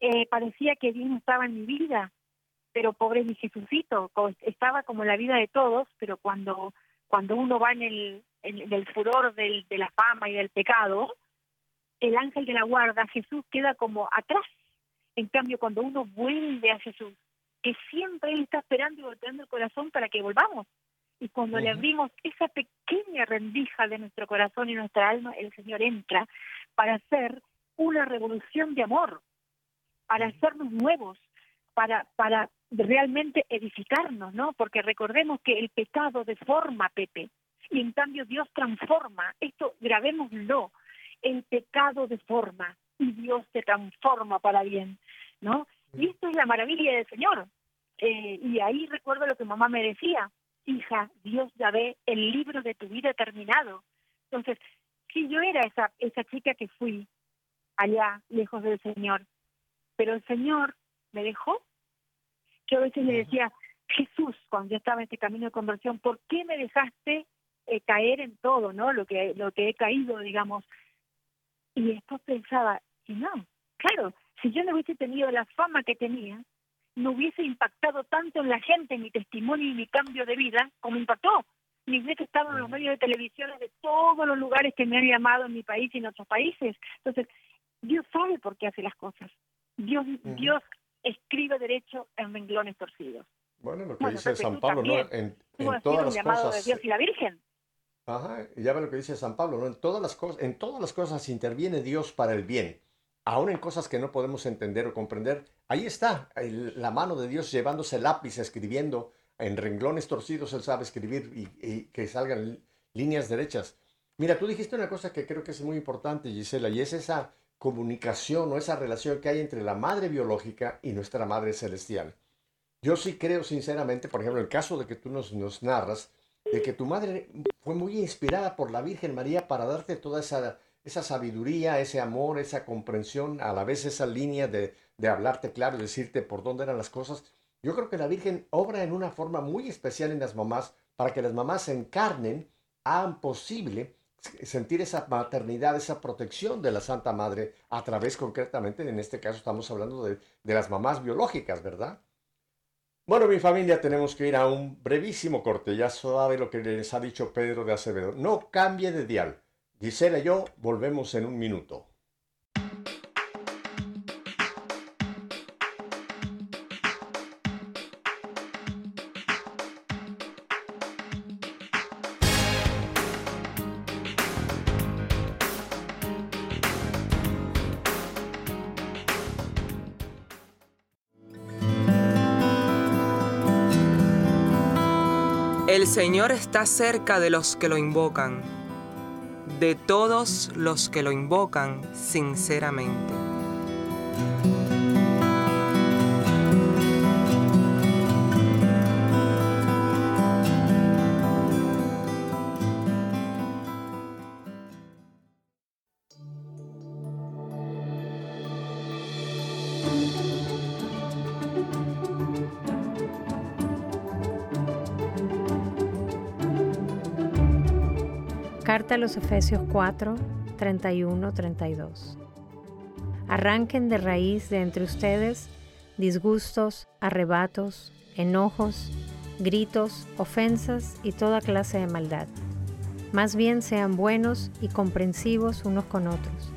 eh, parecía que Dios no estaba en mi vida, pero pobre mi Jesucito, estaba como la vida de todos, pero cuando, cuando uno va en el, en, el furor del, de la fama y del pecado, el ángel de la guarda, Jesús, queda como atrás. En cambio, cuando uno vuelve a Jesús, que siempre Él está esperando y golpeando el corazón para que volvamos. Y cuando le abrimos esa pequeña rendija de nuestro corazón y nuestra alma, el Señor entra para hacer una revolución de amor, para hacernos nuevos, para, para realmente edificarnos, ¿no? Porque recordemos que el pecado deforma, Pepe, y en cambio Dios transforma. Esto grabémoslo. El pecado deforma y Dios te transforma para bien, ¿no? Y esto es la maravilla del Señor. Eh, y ahí recuerdo lo que mamá me decía, hija, Dios ya ve el libro de tu vida terminado. Entonces, si yo era esa, esa chica que fui allá, lejos del Señor, pero el Señor me dejó. Yo a veces le decía, Jesús, cuando yo estaba en este camino de conversión, ¿por qué me dejaste eh, caer en todo, no? Lo que, lo que he caído, digamos. Y después pensaba, y no, claro, si yo no hubiese tenido la fama que tenía, no hubiese impactado tanto en la gente mi testimonio y mi cambio de vida como impactó. Mi hubiese estado en los medios de televisión de todos los lugares que me han llamado en mi país y en otros países. Entonces, Dios sabe por qué hace las cosas. Dios, Dios escribe derecho en renglones torcidos. Bueno, lo que dice San Pablo, ¿no? En, en todas las cosas. De Dios y la Virgen. Ajá, ya ve lo que dice San Pablo, ¿no? En todas las cosas, en todas las cosas interviene Dios para el bien, aún en cosas que no podemos entender o comprender. Ahí está la mano de Dios llevándose lápiz, escribiendo en renglones torcidos, él sabe escribir y, y que salgan líneas derechas. Mira, tú dijiste una cosa que creo que es muy importante, Gisela, y es esa comunicación o esa relación que hay entre la madre biológica y nuestra madre celestial. Yo sí creo sinceramente, por ejemplo, el caso de que tú nos, nos narras, de que tu madre fue muy inspirada por la Virgen María para darte toda esa, esa sabiduría, ese amor, esa comprensión, a la vez esa línea de, de hablarte claro, decirte por dónde eran las cosas. Yo creo que la Virgen obra en una forma muy especial en las mamás para que las mamás se encarnen, hagan posible sentir esa maternidad, esa protección de la Santa Madre a través concretamente, en este caso estamos hablando de, de, las mamás biológicas, ¿verdad? Bueno, mi familia, tenemos que ir a un brevísimo corte. Ya sabe lo que les ha dicho Pedro de Acevedo. No cambie de dial. Gisela y yo volvemos en un minuto. Señor está cerca de los que lo invocan, de todos los que lo invocan sinceramente. Los Efesios 4, 31, 32. Arranquen de raíz de entre ustedes disgustos, arrebatos, enojos, gritos, ofensas y toda clase de maldad. Más bien sean buenos y comprensivos unos con otros,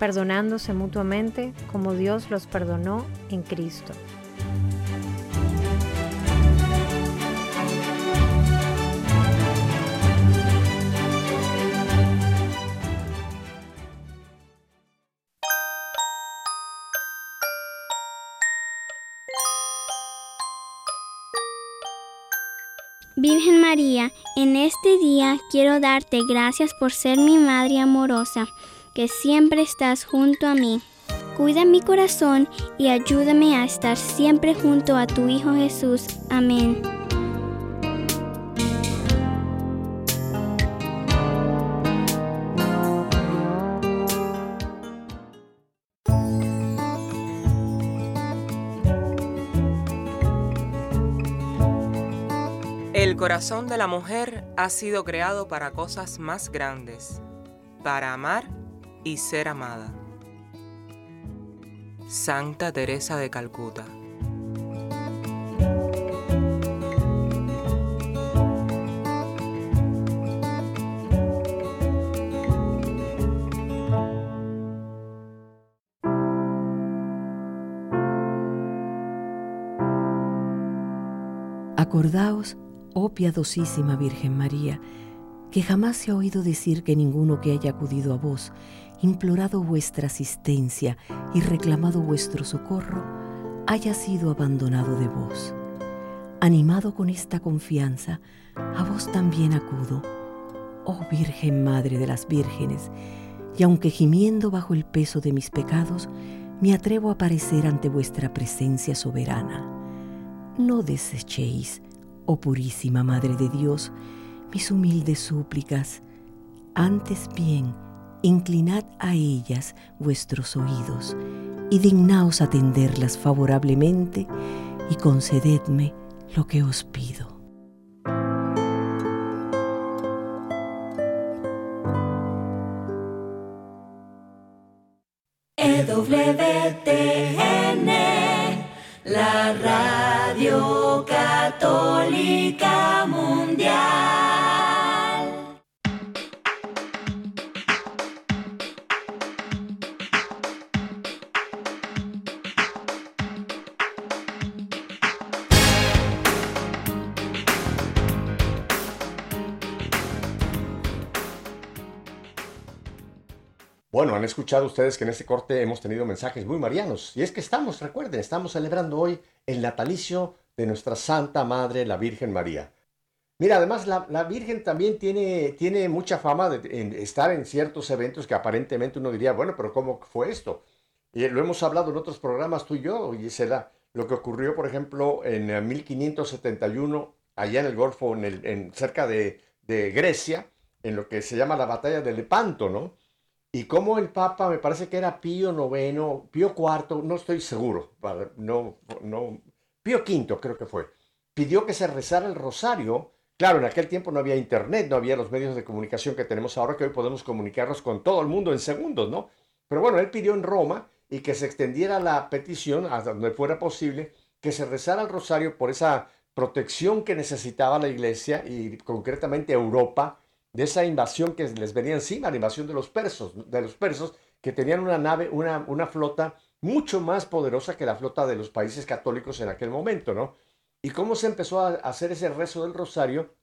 perdonándose mutuamente como Dios los perdonó en Cristo. Virgen María, en este día quiero darte gracias por ser mi Madre amorosa, que siempre estás junto a mí. cuida mi corazón y ayúdame a estar siempre junto a tu Hijo Jesús. Amén. Corazón de la mujer ha sido creado para cosas más grandes, para amar y ser amada. Santa Teresa de Calcuta Acordaos, oh piadosísima Virgen María, que jamás se ha oído decir que ninguno que haya acudido a vos, implorado vuestra asistencia y reclamado vuestro socorro, haya sido abandonado de vos. Animado con esta confianza, a vos también acudo, oh Virgen Madre de las Vírgenes, y aunque gimiendo bajo el peso de mis pecados, me atrevo a aparecer ante vuestra presencia soberana. No desechéis, oh purísima Madre de Dios, mis humildes súplicas, antes bien, inclinad a ellas vuestros oídos y dignaos atenderlas favorablemente y concededme lo que os pido. Escuchado ustedes que en este corte hemos tenido mensajes muy marianos. Y es que estamos, recuerden, estamos celebrando hoy el natalicio de nuestra Santa Madre, la Virgen María. Mira, además la, Virgen también tiene, tiene mucha fama de estar en ciertos eventos que aparentemente uno diría, bueno, pero ¿cómo fue esto? Y lo hemos hablado en otros programas tú y yo, Gisela, lo que ocurrió, por ejemplo, en eh, 1571, allá en el Golfo, en, cerca de, de Grecia, en lo que se llama la batalla de Lepanto, ¿no? Y como el Papa, me parece que era Pío IX, Pío IV, no estoy seguro, no, no, Pío V creo que fue, pidió que se rezara el rosario. Claro, en aquel tiempo no había internet, no había los medios de comunicación que tenemos ahora, que hoy podemos comunicarnos con todo el mundo en segundos, ¿no? Pero bueno, él pidió en Roma y que se extendiera la petición a donde fuera posible, que se rezara el rosario por esa protección que necesitaba la iglesia y concretamente Europa de esa invasión que les venía encima, la invasión de los persos, de los persos que tenían una nave, una, una flota mucho más poderosa que la flota de los países católicos en aquel momento, ¿no? Y cómo se empezó a hacer ese rezo del rosario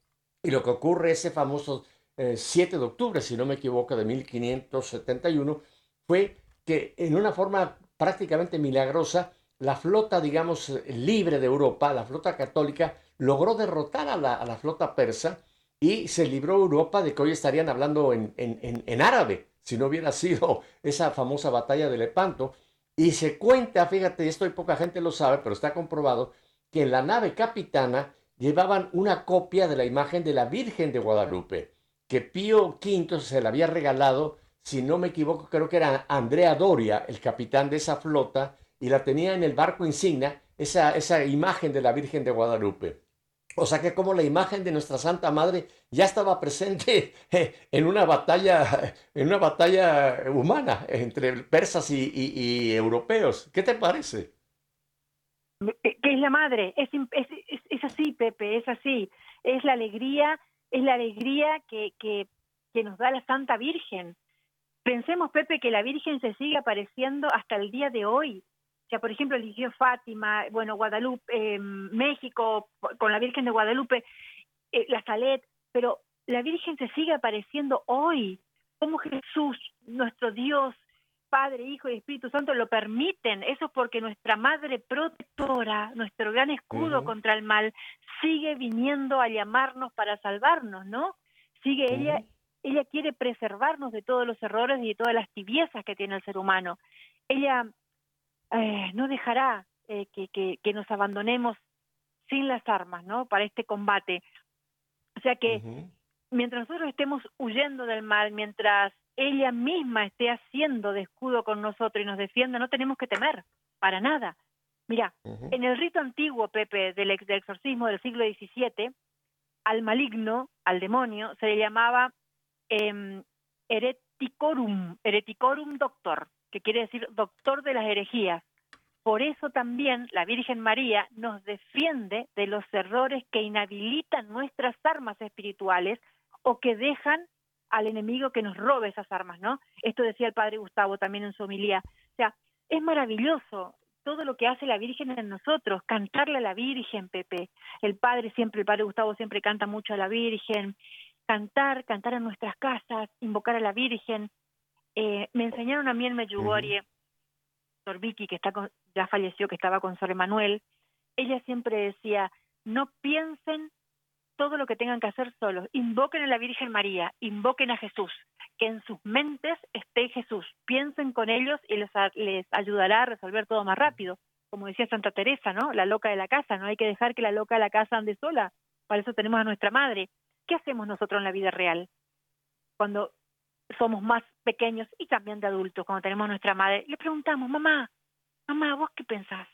y lo que ocurre ese famoso 7 de octubre, si no me equivoco, de 1571, fue que en una forma prácticamente milagrosa, la flota, digamos, libre de Europa, la flota católica, logró derrotar a la, a la flota persa y se libró Europa de que hoy estarían hablando en, en, en, árabe, si no hubiera sido esa famosa batalla de Lepanto. Y se cuenta, fíjate, esto y poca gente lo sabe, pero está comprobado, que en la nave capitana llevaban una copia de la imagen de la Virgen de Guadalupe, que Pío V se la había regalado, si no me equivoco, creo que era Andrea Doria, el capitán de esa flota, y la tenía en el barco insignia, esa, esa imagen de la Virgen de Guadalupe. O sea que como la imagen de nuestra Santa Madre ya estaba presente en una batalla, en una batalla humana entre persas y, europeos. ¿Qué te parece? Que es la madre, es, es, así, Pepe, es así. Es la alegría, es la alegría que, que, que nos da la Santa Virgen. Pensemos, Pepe, que la Virgen se sigue apareciendo hasta el día de hoy. O sea, por ejemplo, eligió Fátima, bueno, Guadalupe, eh, México, con la Virgen de Guadalupe, eh, la Salet, pero la Virgen se sigue apareciendo hoy. Como Jesús, nuestro Dios, Padre, Hijo y Espíritu Santo lo permiten. Eso es porque nuestra Madre protectora, nuestro gran escudo uh -huh. contra el mal, sigue viniendo a llamarnos para salvarnos, ¿no? Sigue uh -huh. ella, ella quiere preservarnos de todos los errores y de todas las tibiezas que tiene el ser humano. Ella eh, no dejará eh, que, que, que, nos abandonemos sin las armas, ¿no? Para este combate. O sea que mientras nosotros estemos huyendo del mal, mientras ella misma esté haciendo de escudo con nosotros y nos defienda, no tenemos que temer, para nada. Mira, en el rito antiguo, Pepe, del, ex, del exorcismo del siglo XVII, al maligno, al demonio, se le llamaba eh, hereticorum, hereticorum doctor, que quiere decir doctor de las herejías. Por eso también la Virgen María nos defiende de los errores que inhabilitan nuestras armas espirituales o que dejan al enemigo que nos robe esas armas, ¿no? Esto decía el padre Gustavo también en su homilía. O sea, es maravilloso todo lo que hace la Virgen en nosotros, cantarle a la Virgen, Pepe. El padre siempre, el padre Gustavo siempre canta mucho a la Virgen, cantar, cantar en nuestras casas, invocar a la Virgen. Eh, me enseñaron a mí en uh Vicky, que está ya falleció, que estaba con Sor Emanuel, ella siempre decía, no piensen todo lo que tengan que hacer solos, invoquen a la Virgen María, invoquen a Jesús, que en sus mentes esté Jesús, piensen con ellos y les, les ayudará a resolver todo más rápido. Como decía Santa Teresa, ¿no? La loca de la casa, no hay que dejar que la loca de la casa ande sola, para eso tenemos a nuestra madre. ¿Qué hacemos nosotros en la vida real? Cuando somos más pequeños y también de adultos, cuando tenemos nuestra madre, le preguntamos, mamá, mamá, ¿vos qué pensás?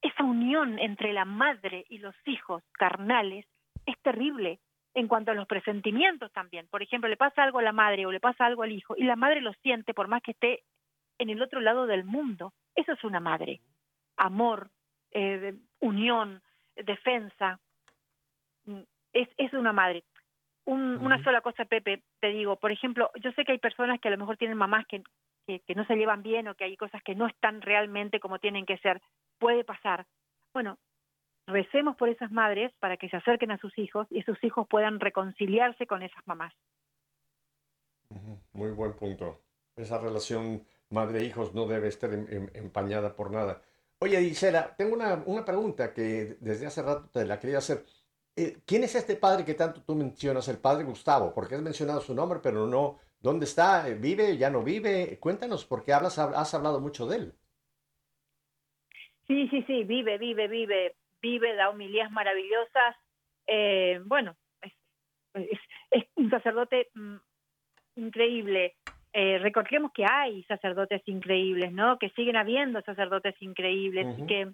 Esa unión entre la madre y los hijos carnales es terrible en cuanto a los presentimientos también. Por ejemplo, le pasa algo a la madre o le pasa algo al hijo y la madre lo siente por más que esté en el otro lado del mundo. Eso es una madre. Amor, eh, unión, defensa. Mm, es, es una madre. Una sola cosa, Pepe, te digo. Por ejemplo, yo sé que hay personas que a lo mejor tienen mamás que, que, que no se llevan bien o que hay cosas que no están realmente como tienen que ser. Puede pasar. Bueno, recemos por esas madres para que se acerquen a sus hijos y sus hijos puedan reconciliarse con esas mamás. Muy buen punto. Esa relación madre-hijos no debe estar em, em, empañada por nada. Oye, Isela, tengo una, una, pregunta que desde hace rato te la quería hacer. Eh, ¿Quién es este padre que tanto tú mencionas, el padre Gustavo? Porque has mencionado su nombre, pero no, ¿dónde está? ¿Vive? ¿Ya no vive? Cuéntanos, porque hablas, has hablado mucho de él. Sí, sí, sí, vive, vive, vive vive, da homilías maravillosas. Eh, bueno, es, es, un sacerdote mm, increíble. Eh, recordemos que hay sacerdotes increíbles, ¿no? Que siguen habiendo sacerdotes increíbles y que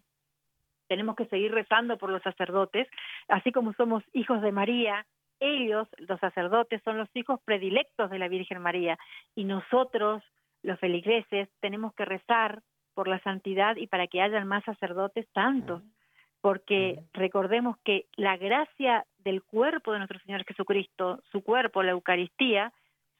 tenemos que seguir rezando por los sacerdotes, así como somos hijos de María, ellos, los sacerdotes, son los hijos predilectos de la Virgen María. Y nosotros, los feligreses, tenemos que rezar por la santidad y para que haya más sacerdotes tantos porque recordemos que la gracia del cuerpo de nuestro Señor Jesucristo, su cuerpo, la Eucaristía,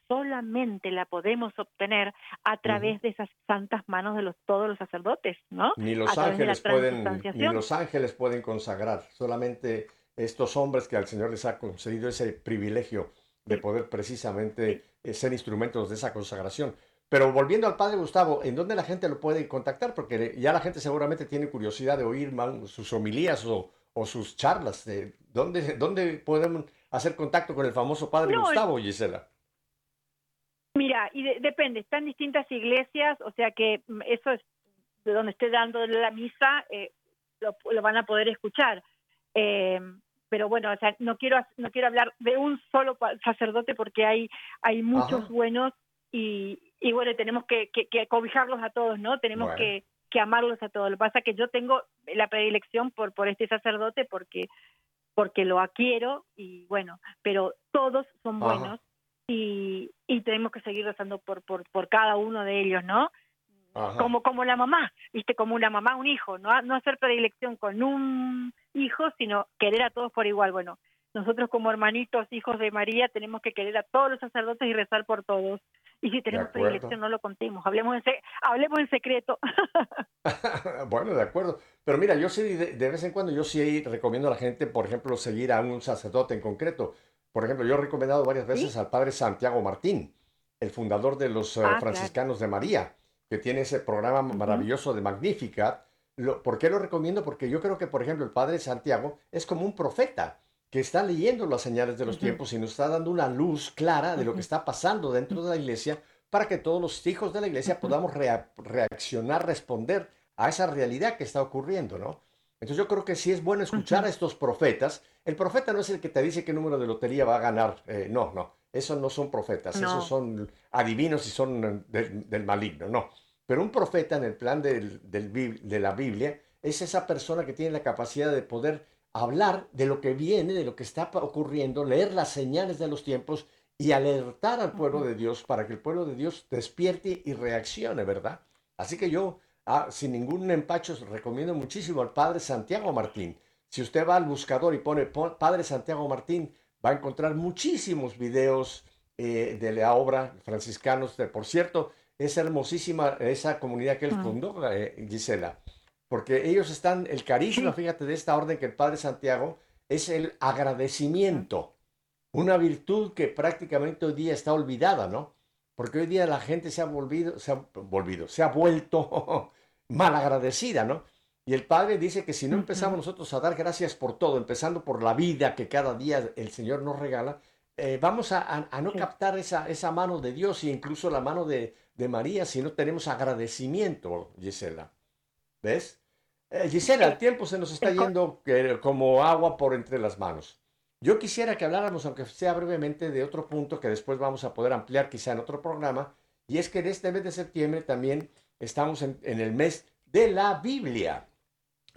solamente la podemos obtener a través de esas santas manos de los, todos los sacerdotes, ¿no? Ni los, ángeles pueden, ni los ángeles pueden consagrar, solamente estos hombres que al Señor les ha concedido ese privilegio de poder precisamente eh, ser instrumentos de esa consagración. Pero volviendo al padre Gustavo, ¿en dónde la gente lo puede contactar? Porque ya la gente seguramente tiene curiosidad de oír sus homilías o, sus charlas. ¿dónde, ¿Dónde podemos hacer contacto con el famoso padre Gustavo, Gisela? Mira, y depende, están distintas iglesias, o sea que mm, eso es de donde esté dando la misa, eh, lo, van a poder escuchar. Eh, pero bueno, o sea, no quiero no quiero hablar de un solo sacerdote porque hay hay muchos buenos y, y bueno, tenemos que, que, cobijarlos a todos, ¿no? Tenemos que, que amarlos a todos. Lo que pasa es que yo tengo la predilección por, por este sacerdote porque, porque lo adquiero y bueno, pero todos son buenos y, y tenemos que seguir rezando por, por, por cada uno de ellos, ¿no? Como, como la mamá, viste, como una mamá, un hijo, no, no hacer predilección con un hijo, sino querer a todos por igual. Bueno, nosotros como hermanitos, hijos de María, tenemos que querer a todos los sacerdotes y rezar por todos. Y si tenemos predilección, no lo contemos, hablemos en, hablemos en secreto. bueno, de acuerdo. Pero mira, yo sí, de, vez en cuando, yo sí recomiendo a la gente, por ejemplo, seguir a un sacerdote en concreto. Por ejemplo, yo he recomendado varias veces al padre Santiago Martín, el fundador de los eh, ah, franciscanos de María, que tiene ese programa maravilloso de Magnífica. ¿Por qué lo recomiendo? Porque yo creo que, por ejemplo, el padre Santiago es como un profeta que está leyendo las señales de los tiempos y nos está dando una luz clara de lo que está pasando dentro de la iglesia para que todos los hijos de la iglesia podamos reaccionar, responder a esa realidad que está ocurriendo, ¿no? Entonces yo creo que sí es bueno escuchar a estos profetas. El profeta no es el que te dice qué número de lotería va a ganar. Eh, no, no. Esos no son profetas. Esos son adivinos y son del, maligno. No. Pero un profeta en el plan del, de la Biblia es esa persona que tiene la capacidad de poder hablar de lo que viene, de lo que está ocurriendo, leer las señales de los tiempos y alertar al pueblo de Dios para que el pueblo de Dios despierte y reaccione, ¿verdad? Así que yo Ah, sin ningún empacho, recomiendo muchísimo al Padre Santiago Martín. Si usted va al buscador y pone Padre Santiago Martín, va a encontrar muchísimos videos eh, de la obra franciscanos. De, por cierto, es hermosísima esa comunidad que él fundó, eh, Gisela, porque ellos están, el carisma, fíjate, de esta orden que el Padre Santiago es el agradecimiento, una virtud que prácticamente hoy día está olvidada, ¿no? Porque hoy día la gente se ha volvido, se ha volvido, se ha vuelto malagradecida, ¿no? Y el Padre dice que si no empezamos nosotros a dar gracias por todo, empezando por la vida que cada día el Señor nos regala, eh, vamos a, no captar esa, esa mano de Dios e incluso la mano de, María si no tenemos agradecimiento, Gisela. ¿Ves? Eh, Gisela, el tiempo se nos está yendo como agua por entre las manos. Yo quisiera que habláramos, aunque sea brevemente, de otro punto que después vamos a poder ampliar quizá en otro programa, y es que en este mes de septiembre también estamos en, el mes de la Biblia.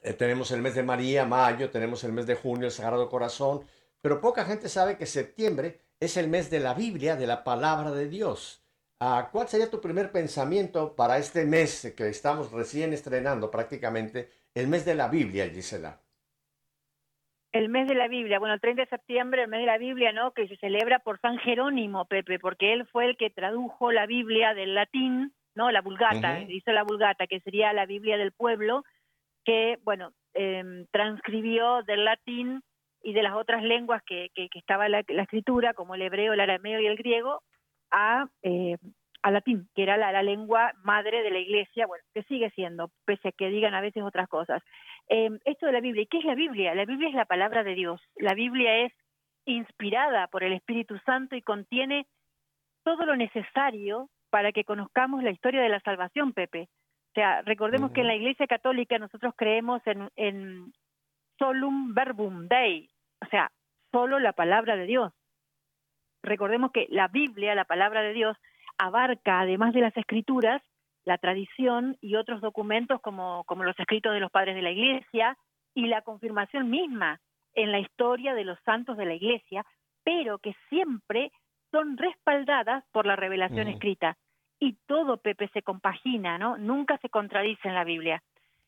Eh, tenemos el mes de María, mayo, tenemos el mes de junio, el Sagrado Corazón, pero poca gente sabe que septiembre es el mes de la Biblia, de la palabra de Dios. Ah, ¿Cuál sería tu primer pensamiento para este mes que estamos recién estrenando prácticamente, el mes de la Biblia, Gisela? El mes de la Biblia, bueno, el 30 de septiembre, el mes de la Biblia, ¿no? Que se celebra por San Jerónimo, Pepe, porque él fue el que tradujo la Biblia del latín, ¿no? La Vulgata, hizo la Vulgata, que sería la Biblia del pueblo, que, bueno, eh, transcribió del latín y de las otras lenguas que, que, estaba la, la, escritura, como el hebreo, el arameo y el griego, a, eh, a latín, que era la, la, lengua madre de la iglesia, bueno, que sigue siendo, pese a que digan a veces otras cosas. Em, esto de la Biblia, ¿qué es la Biblia? La Biblia es la palabra de Dios. La Biblia es inspirada por el Espíritu Santo y contiene todo lo necesario para que conozcamos la historia de la salvación, Pepe. O sea, recordemos que en la Iglesia Católica nosotros creemos en, en solum verbum dei, o sea, solo la palabra de Dios. Recordemos que la Biblia, la palabra de Dios, abarca, además de las escrituras, la tradición y otros documentos como, como los escritos de los padres de la Iglesia y la confirmación misma en la historia de los santos de la Iglesia, pero que siempre son respaldadas por la revelación escrita. Y todo, Pepe, se compagina, ¿no? Nunca se contradice en la Biblia.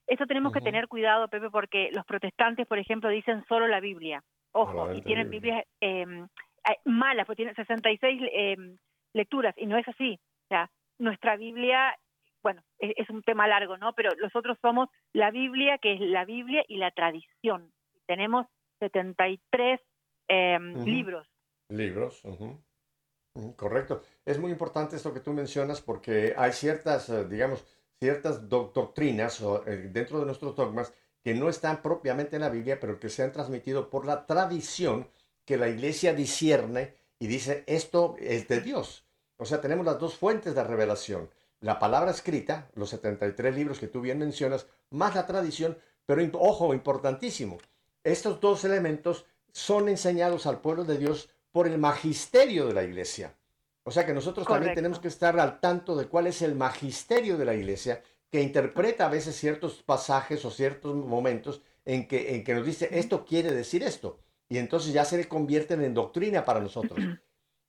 Eso tenemos que tener cuidado, Pepe, porque los protestantes, por ejemplo, dicen solo la Biblia. Ojo, y tienen Biblias em, eh, malas, porque tienen 66 eh, em, lecturas, y no es así. O sea, nuestra Biblia bueno, es, un tema largo, ¿no? Pero nosotros somos la Biblia, que es la Biblia y la tradición. Tenemos 73 em, libros. Libros, correcto. Es muy importante esto que tú mencionas porque hay ciertas, eh, digamos, ciertas doctrinas eh, dentro de nuestros dogmas que no están propiamente en la Biblia, pero que se han transmitido por la tradición que la iglesia discierne y dice, esto es de Dios. O sea, tenemos las dos fuentes de revelación la palabra escrita, los 73 libros que tú bien mencionas, más la tradición, pero ojo, importantísimo, estos dos elementos son enseñados al pueblo de Dios por el magisterio de la iglesia. O sea que nosotros también tenemos que estar al tanto de cuál es el magisterio de la iglesia que interpreta a veces ciertos pasajes o ciertos momentos en que, en que nos dice esto quiere decir esto. Y entonces ya se convierten en doctrina para nosotros.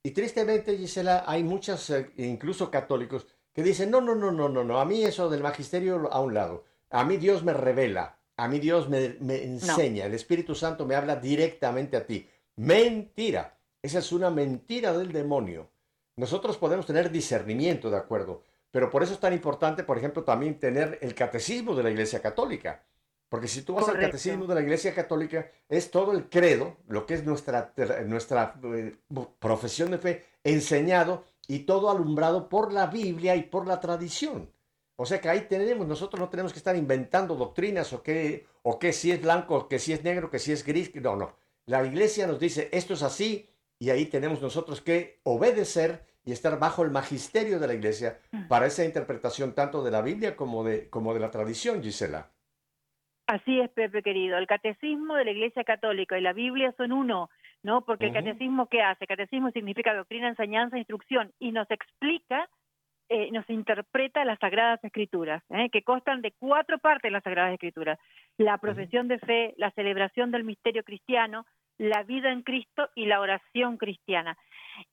Y tristemente, Gisela, hay muchos, eh, incluso católicos, que dicen, no, no, no, no, no, no, a mí eso del magisterio a un lado, a mí Dios me revela, a mí Dios me, enseña, el Espíritu Santo me habla directamente a ti. Mentira, esa es una mentira del demonio. Nosotros podemos tener discernimiento, de acuerdo, pero por eso es tan importante, por ejemplo, también tener el catecismo de la Iglesia Católica. Porque si tú vas al catecismo de la Iglesia Católica, es todo el credo, lo que es nuestra, nuestra eh, profesión de fe, enseñado y todo alumbrado por la Biblia y por la tradición. O sea que ahí tenemos, nosotros no tenemos que estar inventando doctrinas o que, o que si es blanco, que si es negro, que si es gris. No, no. La iglesia nos dice esto es así y ahí tenemos nosotros que obedecer y estar bajo el magisterio de la iglesia Mm. para esa interpretación tanto de la Biblia como de, como de la tradición, Gisela. Así es, Pepe querido. El catecismo de la Iglesia Católica y la Biblia son uno, ¿no? Porque el catecismo, ¿qué hace? Catecismo significa doctrina, enseñanza, instrucción, y nos explica, eh, nos interpreta las Sagradas Escrituras, ¿eh? que constan de cuatro partes las Sagradas Escrituras. La profesión de fe, la celebración del misterio cristiano, la vida en Cristo y la oración cristiana.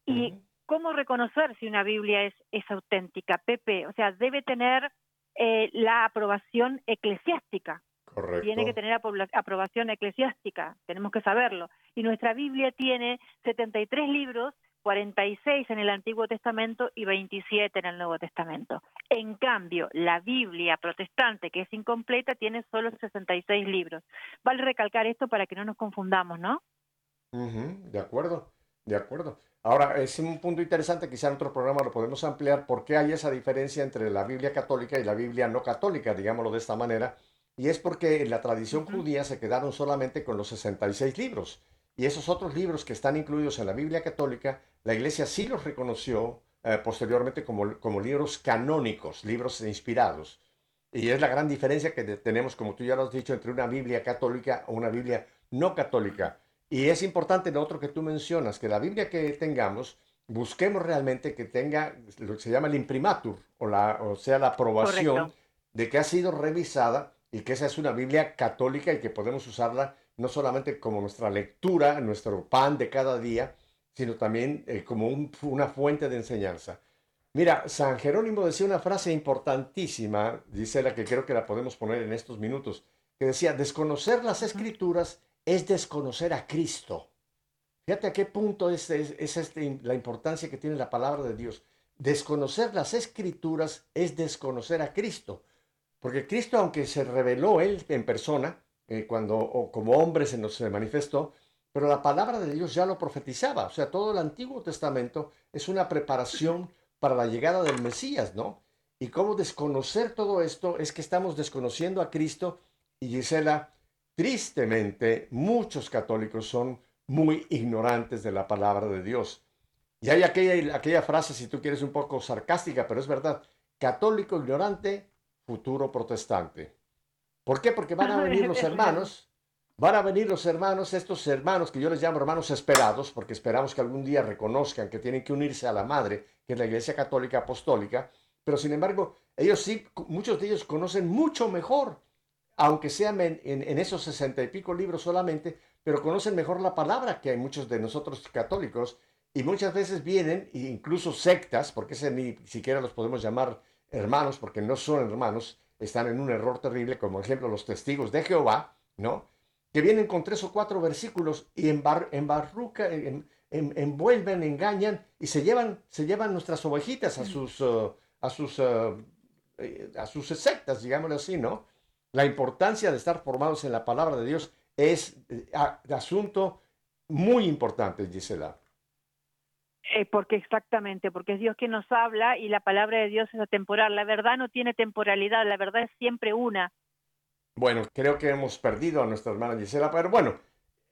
Y cómo reconocer si una Biblia es, es auténtica, Pepe. O sea, debe tener eh, la aprobación eclesiástica. Correcto. Tiene que tener aprobación eclesiástica, tenemos que saberlo. Y nuestra Biblia tiene 73 libros, 46 en el Antiguo Testamento y 27 en el Nuevo Testamento. En cambio, la Biblia protestante, que es incompleta, tiene solo 66 libros. Vale recalcar esto para que no nos confundamos, ¿no? De acuerdo, de acuerdo. Ahora, es un punto interesante, quizá en otro programa lo podemos ampliar, por qué hay esa diferencia entre la Biblia católica y la Biblia no católica, digámoslo de esta manera, y es porque en la tradición judía se quedaron solamente con los 66 libros, y esos otros libros que están incluidos en la Biblia católica, la iglesia sí los reconoció eh, posteriormente como, como libros canónicos, libros inspirados. Y es la gran diferencia que tenemos, como tú ya lo has dicho, entre una Biblia católica o una Biblia no católica. Y es importante lo otro que tú mencionas, que la Biblia que tengamos, busquemos realmente que tenga lo que se llama el imprimatur, o, la, o sea, la aprobación Correcto. de que ha sido revisada y que esa es una Biblia católica y que podemos usarla no solamente como nuestra lectura, nuestro pan de cada día, sino también eh, como un- una fuente de enseñanza. Mira, San Jerónimo decía una frase importantísima, dice la que creo que la podemos poner en estos minutos, que decía, desconocer las escrituras es desconocer a Cristo. Fíjate a qué punto es, es- es este- la importancia que tiene la palabra de Dios. Desconocer las escrituras es desconocer a Cristo. Porque Cristo, aunque se reveló Él en persona, eh, cuando como hombre se nos manifestó, pero la palabra de Dios ya lo profetizaba. O sea, todo el Antiguo Testamento es una preparación para la llegada del Mesías, ¿no? Y cómo desconocer todo esto es que estamos desconociendo a Cristo. Y Gisela, tristemente, muchos católicos son muy ignorantes de la palabra de Dios. Y hay aquella, aquella frase, si tú quieres, un poco sarcástica, pero es verdad. Católico ignorante, futuro protestante. ¿Por qué? Porque van a venir los hermanos, van a venir los hermanos, estos hermanos que yo les llamo hermanos esperados, porque esperamos que algún día reconozcan que tienen que unirse a la madre, que es la Iglesia Católica Apostólica, pero sin embargo, ellos sí, muchos de ellos conocen mucho mejor, aunque sean en, en- en esos sesenta y pico libros solamente, pero conocen mejor la palabra que hay muchos de nosotros católicos, y muchas veces vienen, e incluso sectas, porque ese ni siquiera los podemos llamar hermanos, porque no son hermanos, están en un error terrible, como ejemplo los testigos de Jehová, ¿no? Que vienen con tres o cuatro versículos y embar, embarruca, en- en- envuelven, engañan y se llevan, se llevan nuestras ovejitas a sus, uh, a sus, uh, eh, a sus sectas, digámoslo así, ¿no? La importancia de estar formados en la palabra de Dios es eh, asunto muy importante, Gisela. Eh, porque exactamente, porque es Dios quien nos habla y la palabra de Dios es atemporal. La verdad no tiene temporalidad, la verdad es siempre una. Bueno, creo que hemos perdido a nuestra hermana Gisela, pero bueno,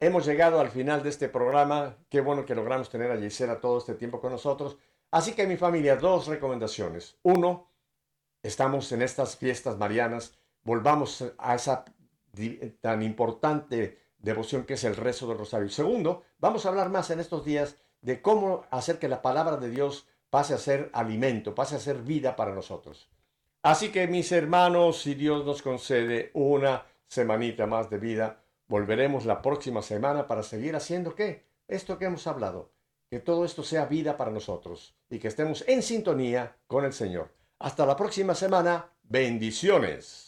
hemos llegado al final de este programa. Qué bueno que logramos tener a Gisela todo este tiempo con nosotros. Así que mi familia, dos recomendaciones. Uno, estamos en estas fiestas marianas, volvamos a esa tan importante devoción que es el rezo del rosario. Segundo, vamos a hablar más en estos días de cómo hacer que la palabra de Dios pase a ser alimento, pase a ser vida para nosotros. Así que mis hermanos, si Dios nos concede una semanita más de vida, volveremos la próxima semana para seguir haciendo qué? Esto que hemos hablado, que todo esto sea vida para nosotros y que estemos en sintonía con el Señor. Hasta la próxima semana, bendiciones.